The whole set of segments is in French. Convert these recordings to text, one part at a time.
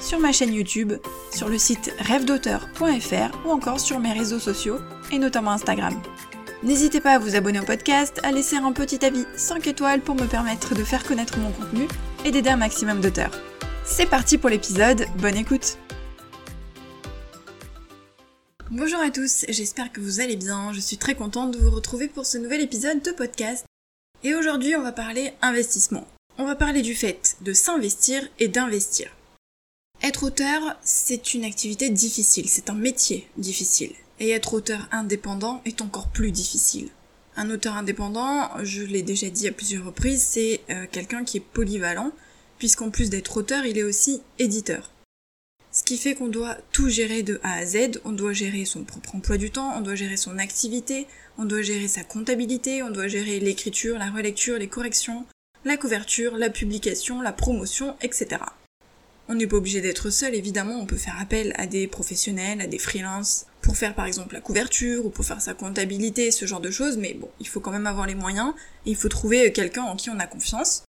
sur ma chaîne YouTube, sur le site rêvedauteur.fr ou encore sur mes réseaux sociaux et notamment Instagram. N'hésitez pas à vous abonner au podcast, à laisser un petit avis 5 étoiles pour me permettre de faire connaître mon contenu et d'aider un maximum d'auteurs. C'est parti pour l'épisode, bonne écoute Bonjour à tous, j'espère que vous allez bien, je suis très contente de vous retrouver pour ce nouvel épisode de podcast. Et aujourd'hui on va parler investissement. On va parler du fait de s'investir et d'investir. Être auteur, c'est une activité difficile, c'est un métier difficile. Et être auteur indépendant est encore plus difficile. Un auteur indépendant, je l'ai déjà dit à plusieurs reprises, c'est euh, quelqu'un qui est polyvalent, puisqu'en plus d'être auteur, il est aussi éditeur. Ce qui fait qu'on doit tout gérer de A à Z, on doit gérer son propre emploi du temps, on doit gérer son activité, on doit gérer sa comptabilité, on doit gérer l'écriture, la relecture, les corrections, la couverture, la publication, la promotion, etc. On n'est pas obligé d'être seul, évidemment, on peut faire appel à des professionnels, à des freelances, pour faire par exemple la couverture, ou pour faire sa comptabilité, ce genre de choses, mais bon, il faut quand même avoir les moyens, et il faut trouver quelqu'un en qui on a confiance.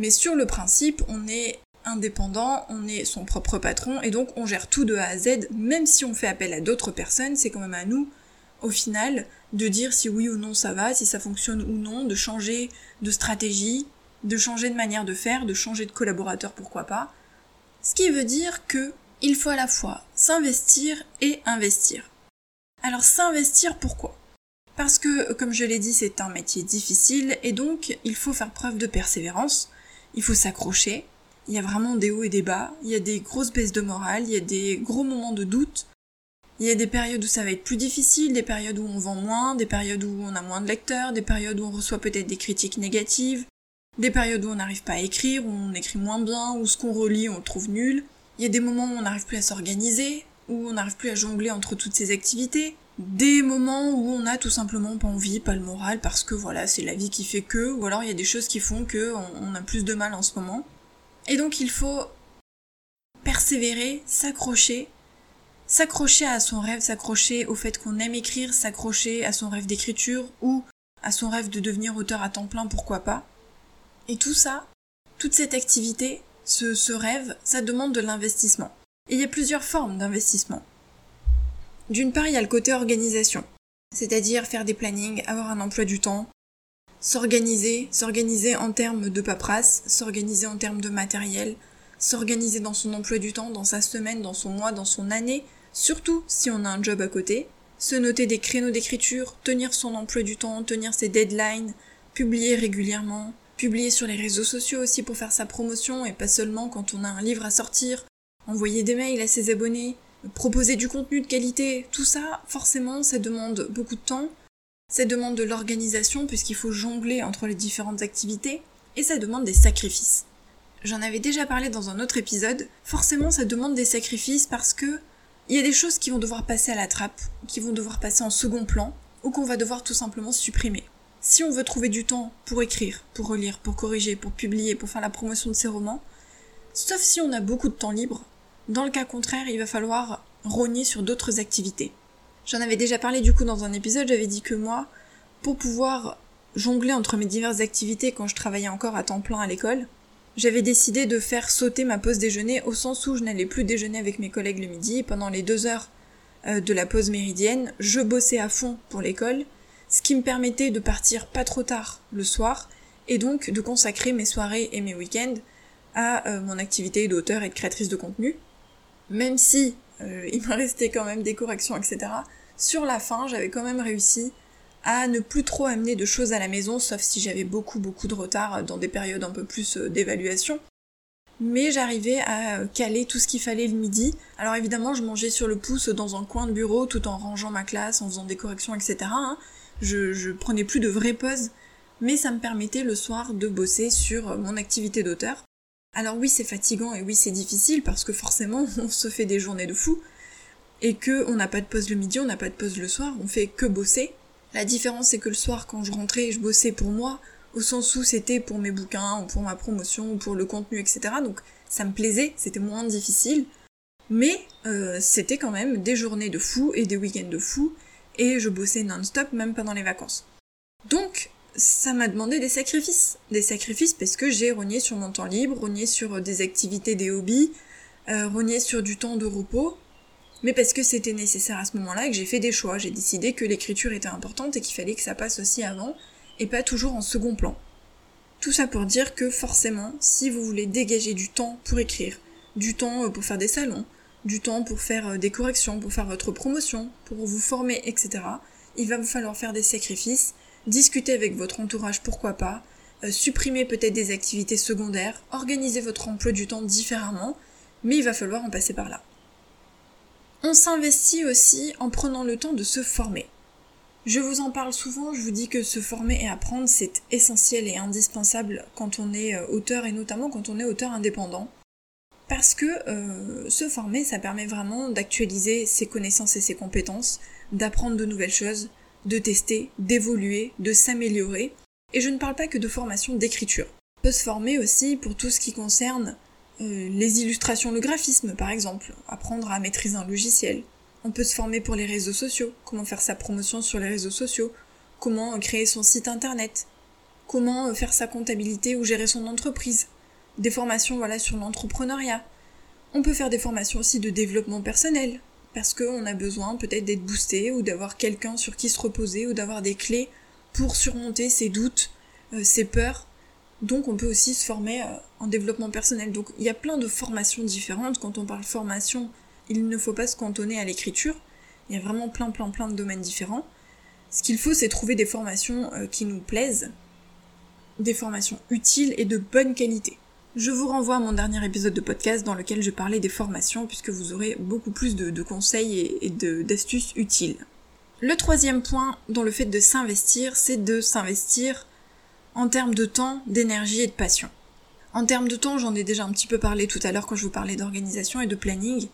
Mais sur le principe, on est indépendant, on est son propre patron, et donc on gère tout de A à Z, même si on fait appel à d'autres personnes, c'est quand même à nous, au final, de dire si oui ou non ça va, si ça fonctionne ou non, de changer de stratégie, de changer de manière de faire, de changer de collaborateur, pourquoi pas. Ce qui veut dire que il faut à la fois s'investir et investir. Alors s'investir pourquoi? Parce que, comme je l'ai dit, c'est un métier difficile et donc il faut faire preuve de persévérance, il faut s'accrocher, il y a vraiment des hauts et des bas, il y a des grosses baisses de morale, il y a des gros moments de doute, il y a des périodes où ça va être plus difficile, des périodes où on vend moins, des périodes où on a moins de lecteurs, des périodes où on reçoit peut-être des critiques négatives, des périodes où on n'arrive pas à écrire, où on écrit moins bien, où ce qu'on relit on le trouve nul. Il y a des moments où on n'arrive plus à s'organiser, où on n'arrive plus à jongler entre toutes ces activités. Des moments où on a tout simplement pas envie, pas le moral, parce que voilà, c'est la vie qui fait que, ou alors il y a des choses qui font que on a plus de mal en ce moment. Et donc il faut persévérer, s'accrocher, s'accrocher à son rêve, s'accrocher au fait qu'on aime écrire, s'accrocher à son rêve d'écriture ou à son rêve de devenir auteur à temps plein, pourquoi pas. Et tout ça, toute cette activité, ce, rêve, ça demande de l'investissement. Il y a plusieurs formes d'investissement. D'une part, il y a le côté organisation, c'est-à-dire faire des plannings, avoir un emploi du temps, s'organiser, s'organiser en termes de paperasse, s'organiser en termes de matériel, s'organiser dans son emploi du temps, dans sa semaine, dans son mois, dans son année, surtout si on a un job à côté, se noter des créneaux d'écriture, tenir son emploi du temps, tenir ses deadlines, publier régulièrement, publier sur les réseaux sociaux aussi pour faire sa promotion et pas seulement quand on a un livre à sortir, envoyer des mails à ses abonnés, proposer du contenu de qualité, tout ça, forcément, ça demande beaucoup de temps, ça demande de l'organisation puisqu'il faut jongler entre les différentes activités, et ça demande des sacrifices. J'en avais déjà parlé dans un autre épisode, forcément ça demande des sacrifices parce que il y a des choses qui vont devoir passer à la trappe, qui vont devoir passer en second plan, ou qu'on va devoir tout simplement supprimer. Si on veut trouver du temps pour écrire, pour relire, pour corriger, pour publier, pour faire la promotion de ses romans, sauf si on a beaucoup de temps libre, dans le cas contraire, il va falloir rogner sur d'autres activités. J'en avais déjà parlé du coup dans un épisode, j'avais dit que moi, pour pouvoir jongler entre mes diverses activités quand je travaillais encore à temps plein à l'école, j'avais décidé de faire sauter ma pause déjeuner au sens où je n'allais plus déjeuner avec mes collègues le midi et pendant les deux heures euh, de la pause méridienne, je bossais à fond pour l'école ce qui me permettait de partir pas trop tard le soir et donc de consacrer mes soirées et mes week-ends à euh, mon activité d'auteur et de créatrice de contenu. Même si euh, il me restait quand même des corrections, etc. Sur la fin, j'avais quand même réussi à ne plus trop amener de choses à la maison, sauf si j'avais beaucoup beaucoup de retard dans des périodes un peu plus euh, d'évaluation. Mais j'arrivais à caler tout ce qu'il fallait le midi. Alors évidemment, je mangeais sur le pouce dans un coin de bureau tout en rangeant ma classe, en faisant des corrections, etc je, prenais plus de vraies pauses, mais ça me permettait le soir de bosser sur mon activité d'auteur. Alors oui, c'est fatigant et oui, c'est difficile parce que forcément, on se fait des journées de fou. et que on n'a pas de pause le midi, on n'a pas de pause le soir, on fait que bosser. La différence c'est que le soir quand je rentrais, je bossais pour moi, au sens où c'était pour mes bouquins, ou pour ma promotion, ou pour le contenu, etc. Donc ça me plaisait, c'était moins difficile. Mais euh, c'était quand même des journées de fou et des week-ends de fou, et je bossais non-stop même pendant les vacances. Donc ça m'a demandé des sacrifices. Des sacrifices parce que j'ai rogné sur mon temps libre, rogné sur des activités, des hobbies, euh, rogné sur du temps de repos, mais parce que c'était nécessaire à ce moment-là et que j'ai fait des choix. J'ai décidé que l'écriture était importante et qu'il fallait que ça passe aussi avant et pas toujours en second plan. Tout ça pour dire que forcément, si vous voulez dégager du temps pour écrire, du temps euh, pour faire des salons, du temps pour faire euh, des corrections, pour faire votre promotion, pour vous former, etc., il va vous falloir faire des sacrifices, discuter avec votre entourage, pourquoi pas, euh, supprimer peut-être des activités secondaires, organiser votre emploi du temps différemment, mais il va falloir en passer par là. On s'investit aussi en prenant le temps de se former. Je vous en parle souvent, je vous dis que se former et apprendre, c'est essentiel et indispensable quand on est euh, auteur et notamment quand on est auteur indépendant. Parce que euh, se former, ça permet vraiment d'actualiser ses connaissances et ses compétences, d'apprendre de nouvelles choses, de tester, d'évoluer, de s'améliorer. Et je ne parle pas que de formation d'écriture. On peut se former aussi pour tout ce qui concerne euh, les illustrations, le graphisme par exemple, apprendre à maîtriser un logiciel. On peut se former pour les réseaux sociaux, comment faire sa promotion sur les réseaux sociaux, comment créer son site internet, comment euh, faire sa comptabilité ou gérer son entreprise. Des formations voilà sur l'entrepreneuriat. On peut faire des formations aussi de développement personnel, parce qu'on a besoin peut-être d'être boosté ou d'avoir quelqu'un sur qui se reposer ou d'avoir des clés pour surmonter ses doutes, euh, ses peurs donc on peut aussi se former euh, en développement personnel. Donc il y a plein de formations différentes. Quand on parle formation, il ne faut pas se cantonner à l'écriture. Il y a vraiment plein plein plein de domaines différents. Ce qu'il faut, c'est trouver des formations euh, qui nous plaisent, des formations utiles et de bonne qualité. Je vous renvoie à mon dernier épisode de podcast dans lequel je parlais des formations puisque vous aurez beaucoup plus de, conseils et, et d'astuces utiles. Le troisième point dans le fait de s'investir, c'est de s'investir en termes de temps, d'énergie et de passion. En termes de temps, j'en ai déjà un petit peu parlé tout à l'heure quand je vous parlais d'organisation et de planning,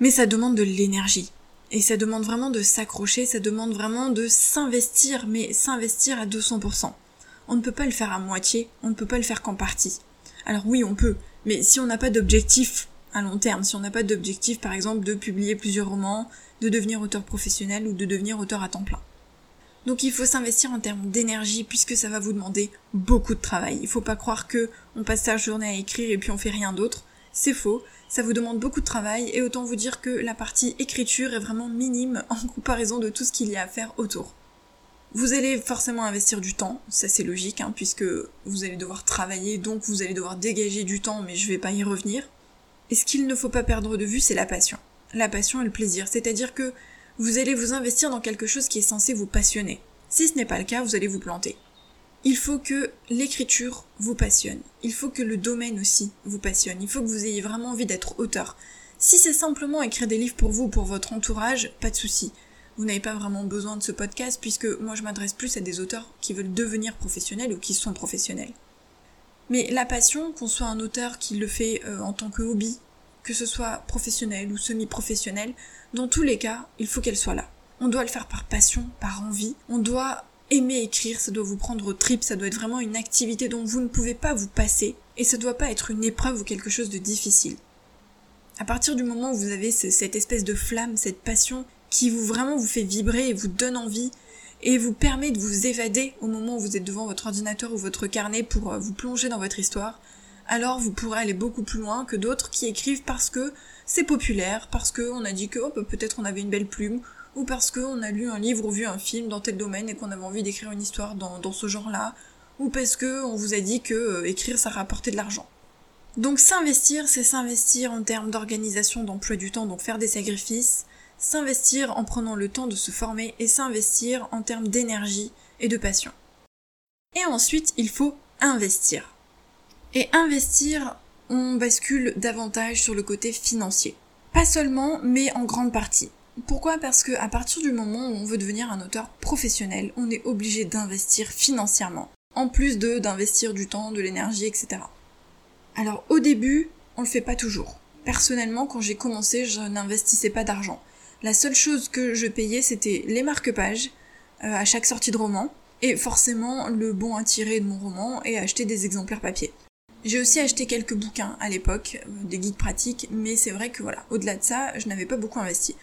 mais ça demande de l'énergie. Et ça demande vraiment de s'accrocher, ça demande vraiment de s'investir, mais s'investir à 200%. On ne peut pas le faire à moitié, on ne peut pas le faire qu'en partie. Alors oui, on peut, mais si on n'a pas d'objectif à long terme, si on n'a pas d'objectif par exemple de publier plusieurs romans, de devenir auteur professionnel ou de devenir auteur à temps plein. Donc il faut s'investir en termes d'énergie puisque ça va vous demander beaucoup de travail. Il faut pas croire que on passe sa journée à écrire et puis on fait rien d'autre. C'est faux. Ça vous demande beaucoup de travail et autant vous dire que la partie écriture est vraiment minime en comparaison de tout ce qu'il y a à faire autour. Vous allez forcément investir du temps, ça c'est logique, hein, puisque vous allez devoir travailler, donc vous allez devoir dégager du temps, mais je vais pas y revenir. Et ce qu'il ne faut pas perdre de vue, c'est la passion. La passion et le plaisir, c'est-à-dire que vous allez vous investir dans quelque chose qui est censé vous passionner. Si ce n'est pas le cas, vous allez vous planter. Il faut que l'écriture vous passionne. Il faut que le domaine aussi vous passionne. Il faut que vous ayez vraiment envie d'être auteur. Si c'est simplement écrire des livres pour vous, pour votre entourage, pas de souci. Vous n'avez pas vraiment besoin de ce podcast puisque moi je m'adresse plus à des auteurs qui veulent devenir professionnels ou qui sont professionnels. Mais la passion, qu'on soit un auteur qui le fait euh, en tant que hobby, que ce soit professionnel ou semi-professionnel, dans tous les cas, il faut qu'elle soit là. On doit le faire par passion, par envie. On doit aimer écrire, ça doit vous prendre au trip, ça doit être vraiment une activité dont vous ne pouvez pas vous passer, et ça doit pas être une épreuve ou quelque chose de difficile. À partir du moment où vous avez cette espèce de flamme, cette passion qui vous vraiment vous fait vibrer et vous donne envie et vous permet de vous évader au moment où vous êtes devant votre ordinateur ou votre carnet pour euh, vous plonger dans votre histoire, alors vous pourrez aller beaucoup plus loin que d'autres qui écrivent parce que c'est populaire, parce qu'on a dit que oh, bah, peut-être on avait une belle plume, ou parce qu'on a lu un livre ou vu un film dans tel domaine et qu'on avait envie d'écrire une histoire dans, ce genre-là, ou parce que on vous a dit que euh, écrire ça rapportait de l'argent. Donc s'investir, c'est s'investir en termes d'organisation, d'emploi du temps, donc faire des sacrifices, s'investir en prenant le temps de se former et s'investir en termes d'énergie et de passion. Et ensuite, il faut investir. Et investir, on bascule davantage sur le côté financier. Pas seulement, mais en grande partie. Pourquoi? Parce que à partir du moment où on veut devenir un auteur professionnel, on est obligé d'investir financièrement, en plus de d'investir du temps, de l'énergie, etc. Alors au début, on le fait pas toujours. Personnellement, quand j'ai commencé, je n'investissais pas d'argent. La seule chose que je payais, c'était les marque-pages euh, à chaque sortie de roman, et forcément le bon à tirer de mon roman et acheter des exemplaires papier. J'ai aussi acheté quelques bouquins à l'époque, euh, des guides pratiques, mais c'est vrai que voilà, au-delà de ça, je n'avais pas beaucoup investi.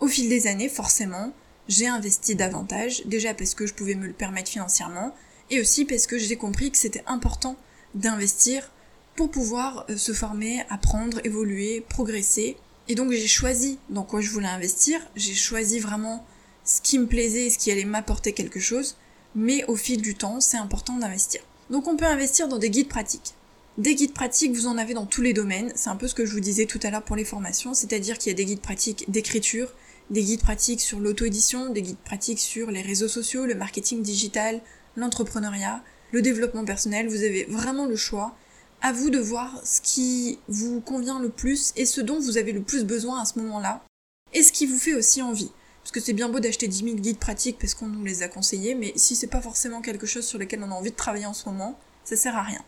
Au fil des années, forcément, j'ai investi davantage, déjà parce que je pouvais me le permettre financièrement, et aussi parce que j'ai compris que c'était important d'investir pour pouvoir euh, se former, apprendre, évoluer, progresser. Et donc j'ai choisi dans quoi je voulais investir, j'ai choisi vraiment ce qui me plaisait et ce qui allait m'apporter quelque chose, mais au fil du temps, c'est important d'investir. Donc on peut investir dans des guides pratiques. Des guides pratiques, vous en avez dans tous les domaines, c'est un peu ce que je vous disais tout à l'heure pour les formations, c'est-à-dire qu'il y a des guides pratiques d'écriture, des guides pratiques sur l'auto-édition, des guides pratiques sur les réseaux sociaux, le marketing digital, l'entrepreneuriat, le développement personnel, vous avez vraiment le choix. À vous de voir ce qui vous convient le plus et ce dont vous avez le plus besoin à ce moment-là, et ce qui vous fait aussi envie. Parce que c'est bien beau d'acheter 10 000 guides pratiques parce qu'on nous les a conseillés, mais si c'est pas forcément quelque chose sur lequel on a envie de travailler en ce moment, ça sert à rien.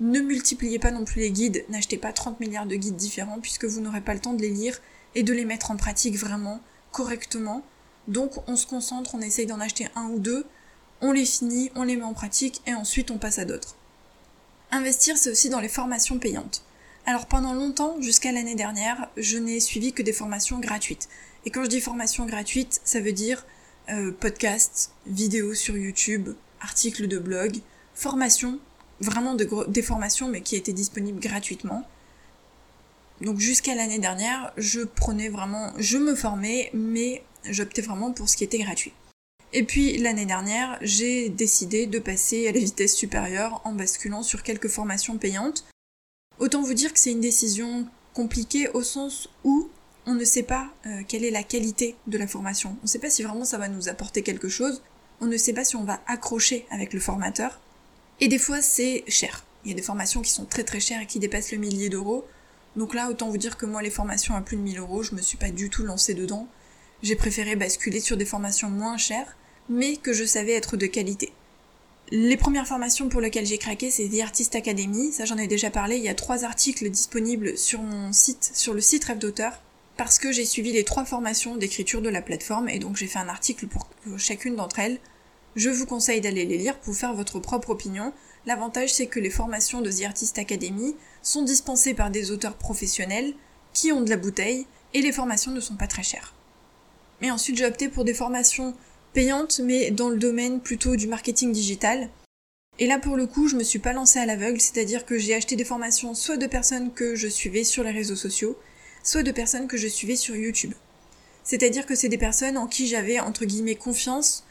Ne multipliez pas non plus les guides, n'achetez pas 30 milliards de guides différents puisque vous n'aurez pas le temps de les lire et de les mettre en pratique vraiment correctement. Donc on se concentre, on essaye d'en acheter un ou deux, on les finit, on les met en pratique et ensuite on passe à d'autres. Investir, c'est aussi dans les formations payantes. Alors pendant longtemps, jusqu'à l'année dernière, je n'ai suivi que des formations gratuites. Et quand je dis formation gratuite, ça veut dire euh, vidéos sur YouTube, articles de blog, formation, vraiment des formations mais qui étaient disponibles gratuitement. Donc jusqu'à l'année dernière, je prenais vraiment, je me formais, mais j'optais vraiment pour ce qui était gratuit. Et puis l'année dernière, j'ai décidé de passer à la vitesse supérieure en basculant sur quelques formations payantes. Autant vous dire que c'est une décision compliquée au sens où on ne sait pas euh, quelle est la qualité de la formation. On ne sait pas si vraiment ça va nous apporter quelque chose. On ne sait pas si on va accrocher avec le formateur. Et des fois, c'est cher. Il y a des formations qui sont très très chères et qui dépassent le millier d'euros. Donc là, autant vous dire que moi, les formations à plus de 1000 euros, je me suis pas du tout lancée dedans. J'ai préféré basculer sur des formations moins chères, mais que je savais être de qualité. Les premières formations pour lesquelles j'ai craqué, c'est The Artist Academy. Ça, j'en ai déjà parlé. Il y a trois articles disponibles sur mon site, sur le site Rêve d'auteur parce que j'ai suivi les trois formations d'écriture de la plateforme et donc j'ai fait un article pour chacune d'entre elles. Je vous conseille d'aller les lire pour faire votre propre opinion. L'avantage c'est que les formations de The Artist Academy sont dispensées par des auteurs professionnels qui ont de la bouteille et les formations ne sont pas très chères. Et ensuite j'ai opté pour des formations payantes mais dans le domaine plutôt du marketing digital. Et là pour le coup je me suis pas lancée à l'aveugle, c'est-à-dire que j'ai acheté des formations soit de personnes que je suivais sur les réseaux sociaux, soit de personnes que je suivais sur YouTube. C'est-à-dire que c'est des personnes en qui j'avais entre guillemets confiance,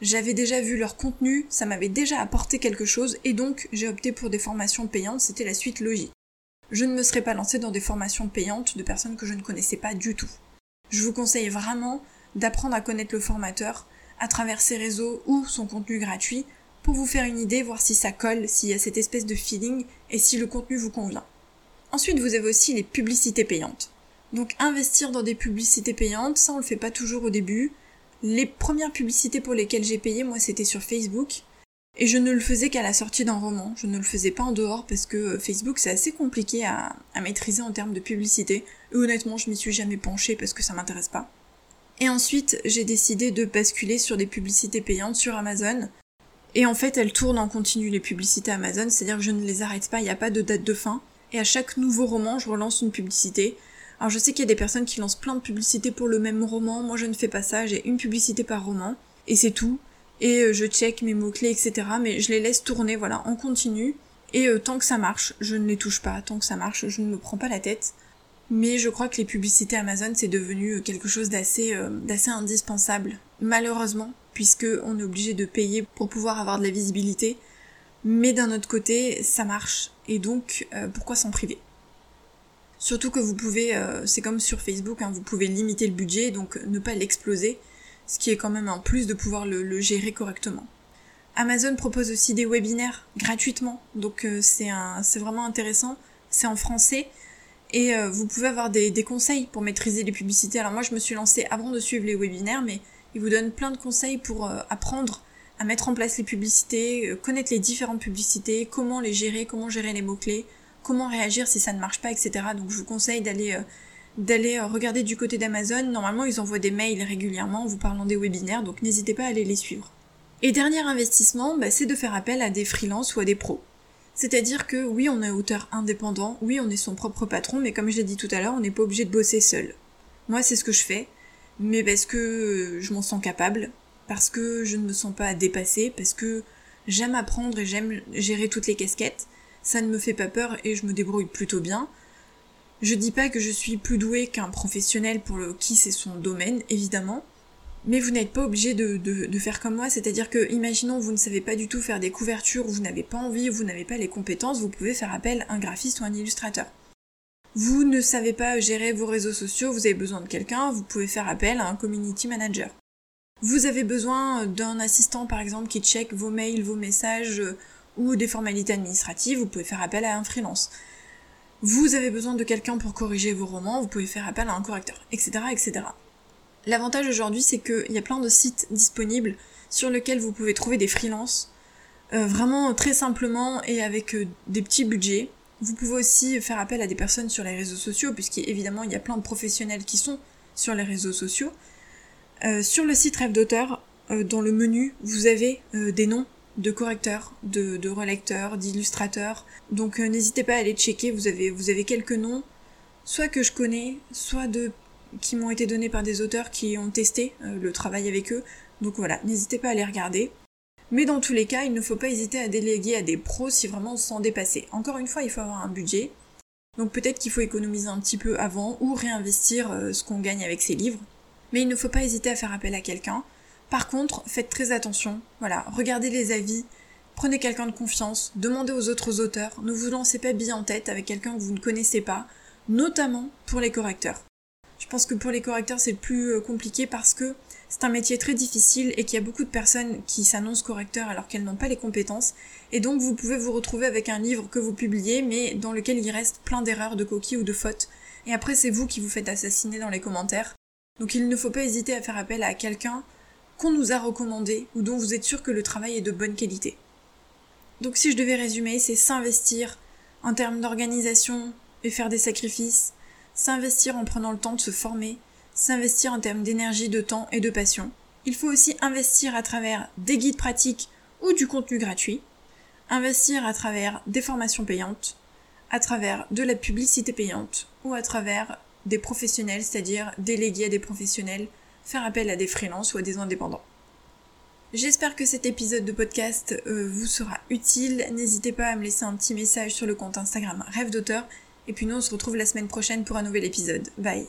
j'avais déjà vu leur contenu, ça m'avait déjà apporté quelque chose et donc j'ai opté pour des formations payantes, c'était la suite logique. Je ne me serais pas lancée dans des formations payantes de personnes que je ne connaissais pas du tout. Je vous conseille vraiment d'apprendre à connaître le formateur à travers ses réseaux ou son contenu gratuit pour vous faire une idée, voir si ça colle, s'il y a cette espèce de feeling et si le contenu vous convient. Ensuite, vous avez aussi les publicités payantes. Donc investir dans des publicités payantes, ça on le fait pas toujours au début. Les premières publicités pour lesquelles j'ai payé, moi c'était sur Facebook. Et je ne le faisais qu'à la sortie d'un roman, je ne le faisais pas en dehors parce que Facebook c'est assez compliqué à, maîtriser en termes de publicité. Et honnêtement je m'y suis jamais penchée parce que ça m'intéresse pas. Et ensuite j'ai décidé de basculer sur des publicités payantes sur Amazon. Et en fait elles tournent en continu les publicités Amazon, c'est-à-dire que je ne les arrête pas, il n'y a pas de date de fin. Et à chaque nouveau roman je relance une publicité. Alors je sais qu'il y a des personnes qui lancent plein de publicités pour le même roman, moi je ne fais pas ça, j'ai une publicité par roman, et c'est tout. Et euh, je check mes mots-clés, etc. Mais je les laisse tourner, voilà, en continu. Et euh, tant que ça marche, je ne les touche pas. Tant que ça marche, je ne me prends pas la tête. Mais je crois que les publicités Amazon, c'est devenu euh, quelque chose d'assez d'assez indispensable. Malheureusement, puisque on est obligé de payer pour pouvoir avoir de la visibilité. Mais d'un autre côté, ça marche. Et donc, pourquoi s'en priver? Surtout que vous pouvez, euh, c'est comme sur Facebook, hein, vous pouvez limiter le budget, donc ne pas l'exploser, ce qui est quand même un plus de pouvoir le, gérer correctement. Amazon propose aussi des webinaires gratuitement, donc euh, c'est c'est vraiment intéressant. C'est en français et euh, vous pouvez avoir des, conseils pour maîtriser les publicités. Alors moi, je me suis lancée avant de suivre les webinaires, mais ils vous donnent plein de conseils pour apprendre à mettre en place les publicités, connaître les différentes publicités, comment les gérer, comment gérer les mots clés comment réagir si ça ne marche pas, etc. Donc je vous conseille d'aller euh, d'aller regarder du côté d'Amazon. Normalement, ils envoient des mails régulièrement en vous parlant des webinaires, donc n'hésitez pas à aller les suivre. Et dernier investissement, bah, c'est de faire appel à des freelances ou à des pros. C'est-à-dire que oui, on est auteur indépendant, oui, on est son propre patron, mais comme je l'ai dit tout à l'heure, on n'est pas obligé de bosser seul. Moi, c'est ce que je fais, mais parce que je m'en sens capable, parce que je ne me sens pas dépassée, parce que j'aime apprendre et j'aime gérer toutes les casquettes, ça ne me fait pas peur et je me débrouille plutôt bien. Je dis pas que je suis plus douée qu'un professionnel pour le qui c'est son domaine, évidemment, mais vous n'êtes pas obligé de, faire comme moi, c'est-à-dire que, imaginons, vous ne savez pas du tout faire des couvertures, vous n'avez pas envie, vous n'avez pas les compétences, vous pouvez faire appel à un graphiste ou un illustrateur. Vous ne savez pas gérer vos réseaux sociaux, vous avez besoin de quelqu'un, vous pouvez faire appel à un community manager. Vous avez besoin d'un assistant par exemple qui check vos mails, vos messages euh, ou des formalités administratives, vous pouvez faire appel à un freelance. Vous avez besoin de quelqu'un pour corriger vos romans, vous pouvez faire appel à un correcteur, etc. etc. L'avantage aujourd'hui c'est qu'il y a plein de sites disponibles sur lesquels vous pouvez trouver des freelances euh, vraiment très simplement et avec euh, des petits budgets. Vous pouvez aussi faire appel à des personnes sur les réseaux sociaux, puisqu'évidemment il y a plein de professionnels qui sont sur les réseaux sociaux. Euh, sur le site Rêve d'auteur, dans le menu, vous avez des noms de correcteurs, de, relecteurs, d'illustrateurs. Donc n'hésitez pas à aller checker, vous avez quelques noms, soit que je connais, soit de qui m'ont été donnés par des auteurs qui ont testé le travail avec eux. Donc voilà, n'hésitez pas à les regarder. Mais dans tous les cas, il ne faut pas hésiter à déléguer à des pros si vraiment on s'en dépasser. Encore une fois, il faut avoir un budget. Donc peut-être qu'il faut économiser un petit peu avant ou réinvestir ce qu'on gagne avec ses livres mais il ne faut pas hésiter à faire appel à quelqu'un. Par contre, faites très attention, voilà, regardez les avis, prenez quelqu'un de confiance, demandez aux autres auteurs, ne vous lancez pas bien en tête avec quelqu'un que vous ne connaissez pas, notamment pour les correcteurs. Je pense que pour les correcteurs c'est le plus euh, compliqué parce que c'est un métier très difficile et qu'il y a beaucoup de personnes qui s'annoncent correcteurs alors qu'elles n'ont pas les compétences. Et donc vous pouvez vous retrouver avec un livre que vous publiez mais dans lequel il reste plein d'erreurs, de coquilles ou de fautes. Et après c'est vous qui vous faites assassiner dans les commentaires donc il ne faut pas hésiter à faire appel à quelqu'un qu'on nous a recommandé ou dont vous êtes sûr que le travail est de bonne qualité. Donc si je devais résumer, c'est s'investir en termes d'organisation et faire des sacrifices, s'investir en prenant le temps de se former, s'investir en termes d'énergie, de temps et de passion. Il faut aussi investir à travers des guides pratiques ou du contenu gratuit, investir à travers des formations payantes, à travers de la publicité payante ou à travers des professionnels, c'est-à-dire déléguer à des professionnels, faire appel à des freelances ou à des indépendants. J'espère que cet épisode de podcast euh, vous sera utile. N'hésitez pas à me laisser un petit message sur le compte Instagram Rêve d'auteur. Et puis nous on se retrouve la semaine prochaine pour un nouvel épisode. Bye